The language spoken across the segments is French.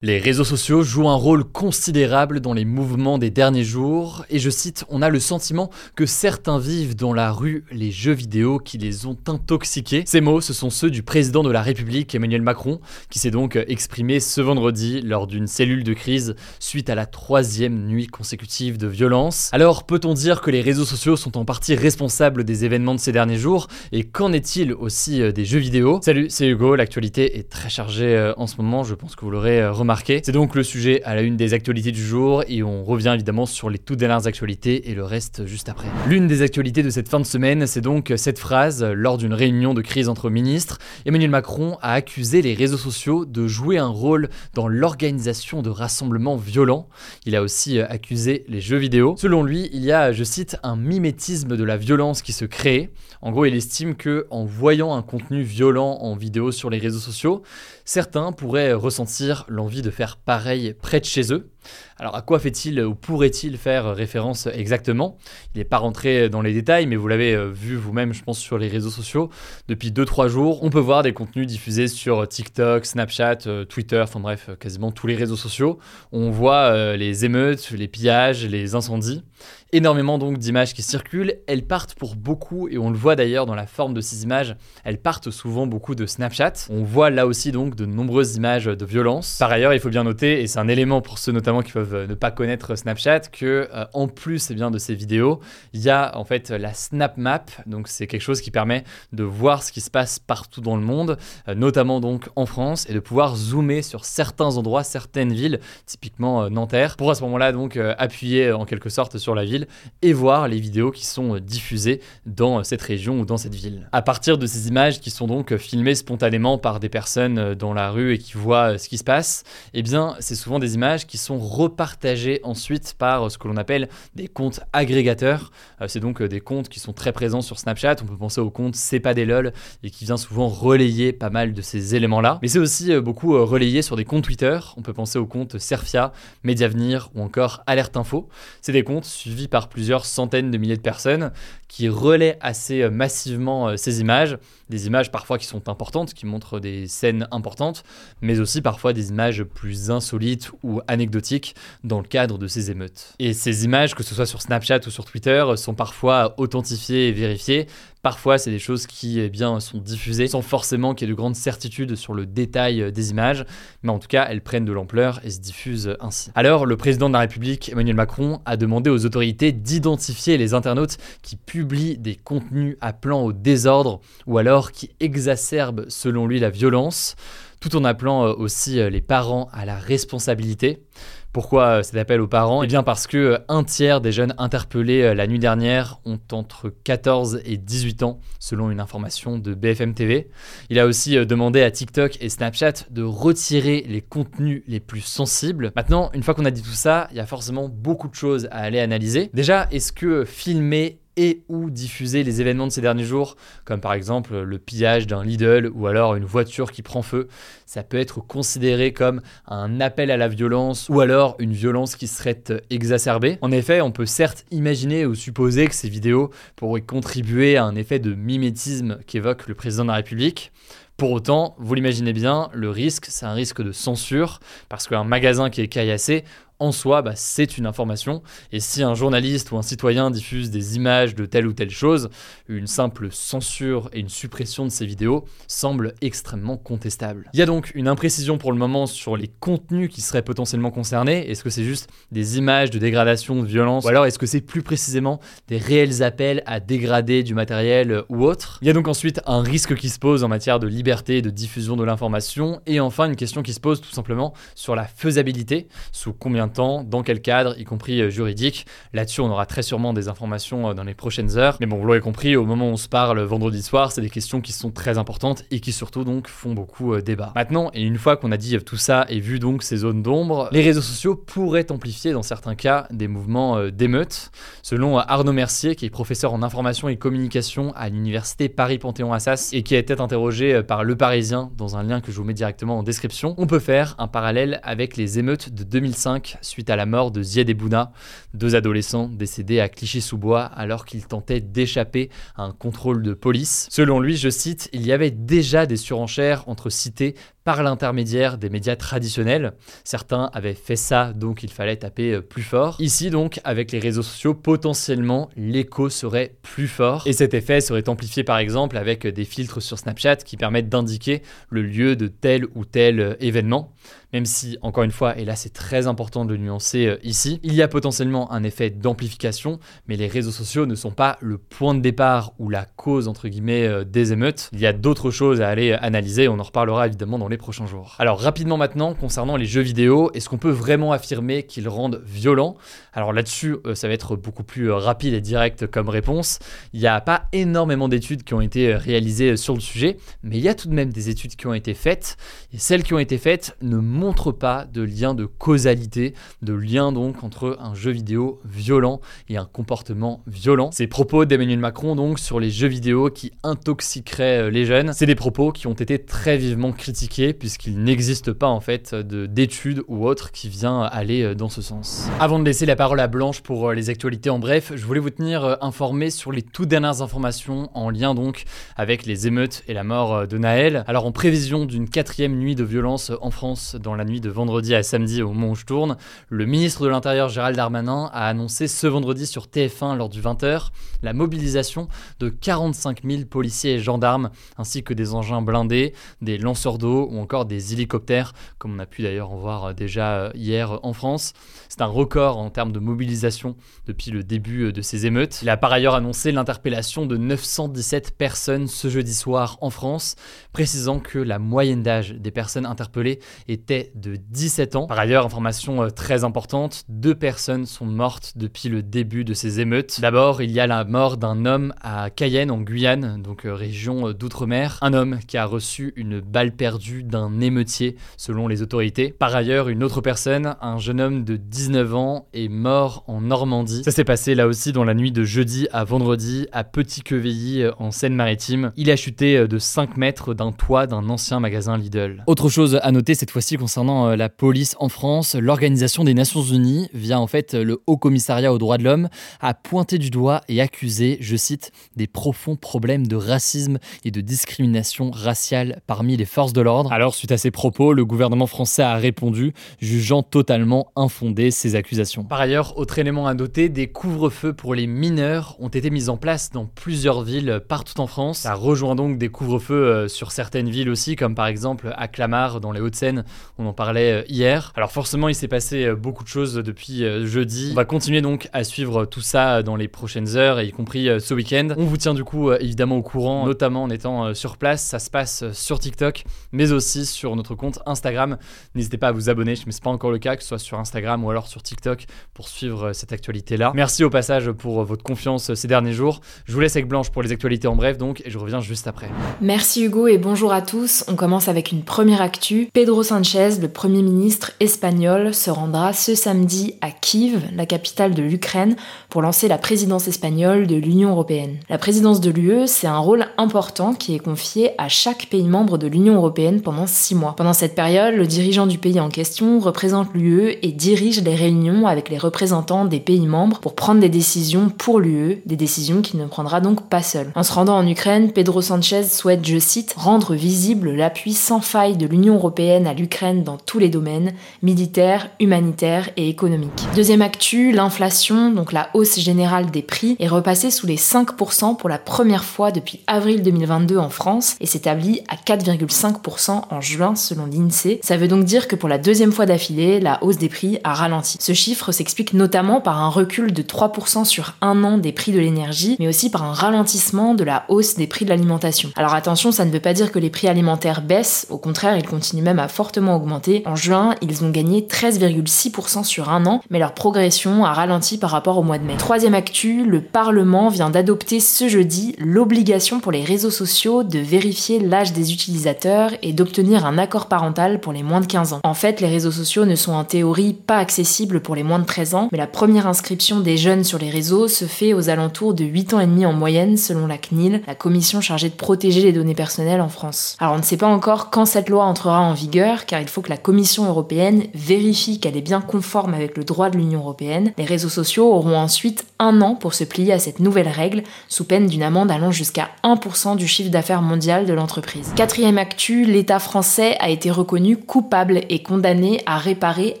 Les réseaux sociaux jouent un rôle considérable dans les mouvements des derniers jours, et je cite, on a le sentiment que certains vivent dans la rue les jeux vidéo qui les ont intoxiqués. Ces mots, ce sont ceux du président de la République, Emmanuel Macron, qui s'est donc exprimé ce vendredi lors d'une cellule de crise suite à la troisième nuit consécutive de violence. Alors, peut-on dire que les réseaux sociaux sont en partie responsables des événements de ces derniers jours, et qu'en est-il aussi euh, des jeux vidéo? Salut, c'est Hugo, l'actualité est très chargée euh, en ce moment, je pense que vous l'aurez euh, remarqué. C'est donc le sujet à la une des actualités du jour et on revient évidemment sur les toutes dernières actualités et le reste juste après. L'une des actualités de cette fin de semaine, c'est donc cette phrase lors d'une réunion de crise entre ministres. Emmanuel Macron a accusé les réseaux sociaux de jouer un rôle dans l'organisation de rassemblements violents. Il a aussi accusé les jeux vidéo. Selon lui, il y a, je cite, un mimétisme de la violence qui se crée. En gros, il estime que en voyant un contenu violent en vidéo sur les réseaux sociaux, certains pourraient ressentir l'envie de faire pareil près de chez eux. Alors à quoi fait-il ou pourrait-il faire référence exactement? Il n'est pas rentré dans les détails, mais vous l'avez euh, vu vous-même, je pense, sur les réseaux sociaux. Depuis 2-3 jours, on peut voir des contenus diffusés sur TikTok, Snapchat, euh, Twitter, enfin bref, quasiment tous les réseaux sociaux. On voit euh, les émeutes, les pillages, les incendies. Énormément donc d'images qui circulent, elles partent pour beaucoup, et on le voit d'ailleurs dans la forme de ces images, elles partent souvent beaucoup de Snapchat. On voit là aussi donc de nombreuses images de violence. Par ailleurs, il faut bien noter, et c'est un élément pour ceux notamment qui peuvent ne pas connaître Snapchat, que euh, en plus eh bien, de ces vidéos, il y a en fait la Snap Map, donc c'est quelque chose qui permet de voir ce qui se passe partout dans le monde, euh, notamment donc en France, et de pouvoir zoomer sur certains endroits, certaines villes, typiquement euh, Nanterre, pour à ce moment-là donc appuyer en quelque sorte sur la ville et voir les vidéos qui sont euh, diffusées dans euh, cette région ou dans cette ville. À partir de ces images qui sont donc euh, filmées spontanément par des personnes dans la rue et qui voient ce qui se passe, eh bien c'est souvent des images qui sont repartagées ensuite par ce que l'on appelle des comptes agrégateurs. C'est donc des comptes qui sont très présents sur Snapchat. On peut penser au compte C'est pas des lol et qui vient souvent relayer pas mal de ces éléments-là. Mais c'est aussi beaucoup relayé sur des comptes Twitter. On peut penser au compte Serfia, Mediavenir ou encore Alerte Info. C'est des comptes suivis par plusieurs centaines de milliers de personnes qui relaient assez euh, massivement euh, ces images, des images parfois qui sont importantes, qui montrent des scènes importantes, mais aussi parfois des images plus insolites ou anecdotiques dans le cadre de ces émeutes. Et ces images, que ce soit sur Snapchat ou sur Twitter, sont parfois authentifiées et vérifiées Parfois, c'est des choses qui eh bien, sont diffusées sans forcément qu'il y ait de grandes certitudes sur le détail des images, mais en tout cas, elles prennent de l'ampleur et se diffusent ainsi. Alors, le président de la République, Emmanuel Macron, a demandé aux autorités d'identifier les internautes qui publient des contenus appelant au désordre ou alors qui exacerbent, selon lui, la violence, tout en appelant euh, aussi euh, les parents à la responsabilité. Pourquoi euh, cet appel aux parents? Eh bien parce que euh, un tiers des jeunes interpellés euh, la nuit dernière ont entre 14 et 18 ans, selon une information de BFM TV. Il a aussi demandé à TikTok et Snapchat de retirer les contenus les plus sensibles. Maintenant, une fois qu'on a dit tout ça, il y a forcément beaucoup de choses à aller analyser. Déjà, est-ce que filmer et ou diffuser les événements de ces derniers jours, comme par exemple le pillage d'un Lidl ou alors une voiture qui prend feu, ça peut être considéré comme un appel à la violence ou alors une violence qui serait exacerbée. En effet, on peut certes imaginer ou supposer que ces vidéos pourraient contribuer à un effet de mimétisme qu'évoque le président de la République. Pour autant, vous l'imaginez bien, le risque, c'est un risque de censure, parce qu'un magasin qui est caillassé, en soi, bah, c'est une information. Et si un journaliste ou un citoyen diffuse des images de telle ou telle chose, une simple censure et une suppression de ces vidéos semble extrêmement contestable. Il y a donc une imprécision pour le moment sur les contenus qui seraient potentiellement concernés. Est-ce que c'est juste des images de dégradation, de violence, ou alors est-ce que c'est plus précisément des réels appels à dégrader du matériel ou autre? Il y a donc ensuite un risque qui se pose en matière de liberté de diffusion de l'information, et enfin une question qui se pose tout simplement sur la faisabilité, sous combien temps, dans quel cadre, y compris euh, juridique. Là-dessus, on aura très sûrement des informations euh, dans les prochaines heures. Mais bon, vous l'aurez compris, au moment où on se parle vendredi soir, c'est des questions qui sont très importantes et qui surtout donc font beaucoup euh, débat. Maintenant, et une fois qu'on a dit tout ça et vu donc ces zones d'ombre, les réseaux sociaux pourraient amplifier dans certains cas des mouvements d'émeute. Selon Arnaud Mercier, qui est professeur en information et communication à l'université Paris-Panthéon-Assas et qui a été interrogé par Le Parisien dans un lien que je vous mets directement en description, on peut faire un parallèle avec les émeutes de 2005 suite à la mort de Zied et Bouna, deux adolescents décédés à Clichy-sous-Bois alors qu'ils tentaient d'échapper à un contrôle de police. Selon lui, je cite, il y avait déjà des surenchères entre cités par l'intermédiaire des médias traditionnels. Certains avaient fait ça, donc il fallait taper euh, plus fort. Ici, donc, avec les réseaux sociaux, potentiellement, l'écho serait plus fort. Et cet effet serait amplifié, par exemple, avec des filtres sur Snapchat qui permettent d'indiquer le lieu de tel ou tel euh, événement même si, encore une fois, et là c'est très important de le nuancer euh, ici, il y a potentiellement un effet d'amplification, mais les réseaux sociaux ne sont pas le point de départ ou la cause, entre guillemets, des émeutes. Il y a d'autres choses à aller analyser, on en reparlera évidemment dans les prochains jours. Alors rapidement maintenant, concernant les jeux vidéo, est-ce qu'on peut vraiment affirmer qu'ils rendent violents? Alors là-dessus, euh, ça va être beaucoup plus rapide et direct comme réponse. Il n'y a pas énormément d'études qui ont été réalisées sur le sujet, mais il y a tout de même des études qui ont été faites, et celles qui ont été faites ne montre pas de lien de causalité, de lien donc entre un jeu vidéo violent et un comportement violent. Ces propos d'Emmanuel Macron donc sur les jeux vidéo qui intoxiqueraient euh, les jeunes, c'est des propos qui ont été très vivement critiqués puisqu'il n'existe pas en fait d'études ou autres qui vient aller euh, dans ce sens. Avant de laisser la parole à Blanche pour euh, les actualités en bref, je voulais vous tenir informé sur les toutes dernières informations en lien donc avec les émeutes et la mort de Naël. Alors en prévision d'une quatrième nuit de violence en France dans la nuit de vendredi à samedi au moment où je tourne, le ministre de l'Intérieur Gérald Darmanin a annoncé ce vendredi sur TF1 lors du 20h la mobilisation de 45 000 policiers et gendarmes ainsi que des engins blindés, des lanceurs d'eau ou encore des hélicoptères comme on a pu d'ailleurs en voir déjà euh, hier en France. C'est un record en termes de mobilisation depuis le début euh, de ces émeutes. Il a par ailleurs annoncé l'interpellation de 917 personnes ce jeudi soir en France, précisant que la moyenne d'âge des personnes interpellées était de 17 ans. Par ailleurs, information euh, très importante, deux personnes sont mortes depuis le début de ces émeutes. D'abord, il y a la mort d'un homme à Cayenne en Guyane, donc euh, région euh, d'outre-mer. Un homme qui a reçu une balle perdue d'un émeutier selon les autorités. Par ailleurs, une autre personne, un jeune homme de 19 ans, est mort en Normandie. Ça s'est passé là aussi dans la nuit de jeudi à vendredi à Petit-Quevilly en Seine-Maritime. Il a chuté de 5 mètres d'un toit d'un ancien magasin Lidl. Autre chose à noter cette fois-ci concernant euh, la police en France, l'Organisation des Nations Unies, via en fait le Haut Commissariat aux droits de l'homme, a pointé du doigt et accusé, je cite, des profonds problèmes de racisme et de discrimination raciale parmi les forces de l'ordre. Alors suite à ces propos, le gouvernement français a répondu, jugeant totalement infondées ces accusations. Par ailleurs, autre élément à noter, des couvre-feux pour les mineurs ont été mis en place dans plusieurs villes partout en France. Ça rejoint donc des couvre-feux euh, sur certaines villes aussi, comme par exemple à Clamart dans les Hauts-de-Seine on en parlait euh, hier. Alors forcément, il s'est passé euh, beaucoup de choses depuis jeudi. On va continuer donc à suivre tout ça dans les prochaines heures, y compris ce week-end. On vous tient du coup évidemment au courant, notamment en étant sur place. Ça se passe sur TikTok, mais aussi sur notre compte Instagram. N'hésitez pas à vous abonner, mais c'est pas encore le cas, que ce soit sur Instagram ou alors sur TikTok pour suivre cette actualité-là. Merci au passage pour votre confiance ces derniers jours. Je vous laisse avec Blanche pour les actualités en bref donc, et je reviens juste après. Merci Hugo et bonjour à tous. On commence avec une première actu. Pedro Sanchez le Premier ministre espagnol, se rendra ce samedi à Kiev, la capitale de l'Ukraine, pour lancer la présidence espagnole de l'Union européenne. La présidence de l'UE, c'est un rôle important qui est confié à chaque pays membre de l'Union européenne pendant six mois. Pendant cette période, le dirigeant du pays en question représente l'UE et dirige les réunions avec les représentants des pays membres pour prendre des décisions pour l'UE, des décisions qu'il ne prendra donc pas seul. En se rendant en Ukraine, Pedro Sanchez souhaite, je cite, rendre visible l'appui sans faille de l'Union européenne à l'Ukraine dans tous les domaines, militaires, humanitaires et économiques. Deuxième actu, l'inflation, donc la hausse générale des prix, est repassée sous les 5% pour la première fois depuis avril 2022 en France et s'établit à 4,5% en juin selon l'INSEE. Ça veut donc dire que pour la deuxième fois d'affilée, la hausse des prix a ralenti. Ce chiffre s'explique notamment par un recul de 3% sur un an des prix de l'énergie, mais aussi par un ralentissement de la hausse des prix de l'alimentation. Alors attention, ça ne veut pas dire que les prix alimentaires baissent, au contraire, ils continuent même à fortement augmenté. En juin, ils ont gagné 13,6% sur un an, mais leur progression a ralenti par rapport au mois de mai. Troisième actu, le Parlement vient d'adopter ce jeudi l'obligation pour les réseaux sociaux de vérifier l'âge des utilisateurs et d'obtenir un accord parental pour les moins de 15 ans. En fait, les réseaux sociaux ne sont en théorie pas accessibles pour les moins de 13 ans, mais la première inscription des jeunes sur les réseaux se fait aux alentours de 8 ans et demi en moyenne selon la CNIL, la commission chargée de protéger les données personnelles en France. Alors on ne sait pas encore quand cette loi entrera en vigueur car il faut que la Commission européenne vérifie qu'elle est bien conforme avec le droit de l'Union européenne. Les réseaux sociaux auront ensuite un an pour se plier à cette nouvelle règle, sous peine d'une amende allant jusqu'à 1% du chiffre d'affaires mondial de l'entreprise. Quatrième actu, l'État français a été reconnu coupable et condamné à réparer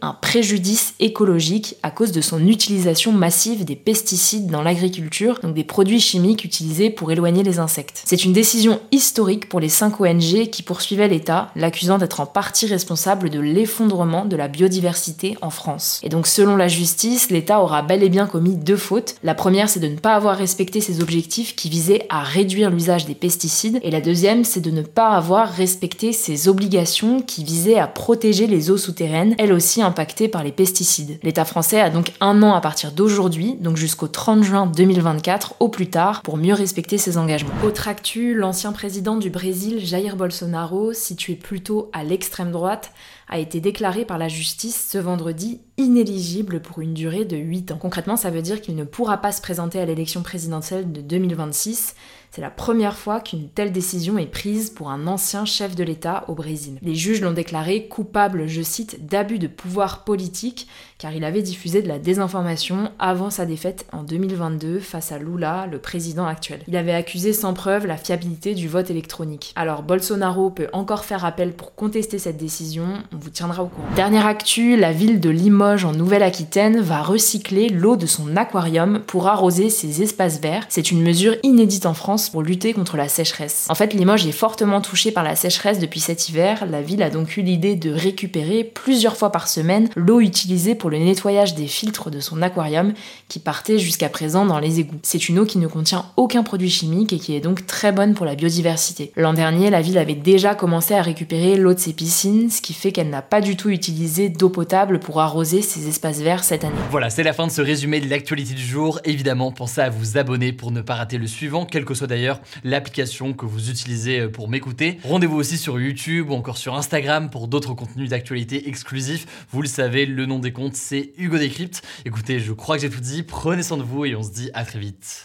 un préjudice écologique à cause de son utilisation massive des pesticides dans l'agriculture, donc des produits chimiques utilisés pour éloigner les insectes. C'est une décision historique pour les 5 ONG qui poursuivaient l'État, l'accusant d'être en partie responsable de l'effondrement de la biodiversité en France. Et donc selon la justice, l'État aura bel et bien commis deux fautes. La première, c'est de ne pas avoir respecté ses objectifs qui visaient à réduire l'usage des pesticides, et la deuxième, c'est de ne pas avoir respecté ses obligations qui visaient à protéger les eaux souterraines, elles aussi impactées par les pesticides. L'État français a donc un an à partir d'aujourd'hui, donc jusqu'au 30 juin 2024 au plus tard, pour mieux respecter ses engagements. Autre actu, l'ancien président du Brésil, Jair Bolsonaro, situé plutôt à l'extrême droite, a été déclaré par la justice ce vendredi inéligible pour une durée de 8 ans. Concrètement, ça veut dire qu'il ne pourra pas se présenter à l'élection présidentielle de 2026. C'est la première fois qu'une telle décision est prise pour un ancien chef de l'État au Brésil. Les juges l'ont déclaré coupable, je cite, d'abus de pouvoir politique car il avait diffusé de la désinformation avant sa défaite en 2022 face à Lula, le président actuel. Il avait accusé sans preuve la fiabilité du vote électronique. Alors Bolsonaro peut encore faire appel pour contester cette décision, on vous tiendra au courant. Dernière actu, la ville de Limoges en Nouvelle-Aquitaine va recycler l'eau de son aquarium pour arroser ses espaces verts. C'est une mesure inédite en France pour lutter contre la sécheresse. En fait, Limoges est fortement touchée par la sécheresse depuis cet hiver. La ville a donc eu l'idée de récupérer plusieurs fois par semaine l'eau utilisée pour le nettoyage des filtres de son aquarium qui partait jusqu'à présent dans les égouts. C'est une eau qui ne contient aucun produit chimique et qui est donc très bonne pour la biodiversité. L'an dernier, la ville avait déjà commencé à récupérer l'eau de ses piscines, ce qui fait qu'elle n'a pas du tout utilisé d'eau potable pour arroser ses espaces verts cette année. Voilà, c'est la fin de ce résumé de l'actualité du jour. Évidemment, pensez à vous abonner pour ne pas rater le suivant, quelle que soit d'ailleurs l'application que vous utilisez euh, pour m'écouter. Rendez-vous aussi sur YouTube ou encore sur Instagram pour d'autres contenus d'actualité exclusifs. Vous le savez, le nom des comptes, c'est Hugo Décrypte. Écoutez, je crois que j'ai tout dit. Prenez soin de vous et on se dit à très vite.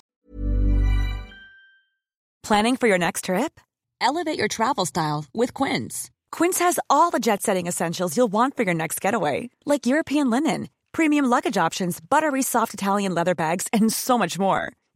Planning for your next trip? Elevate your travel style with Quince. Quince has all the jet setting essentials you'll want for your next getaway, like European linen, premium luggage options, buttery soft Italian leather bags, and so much more.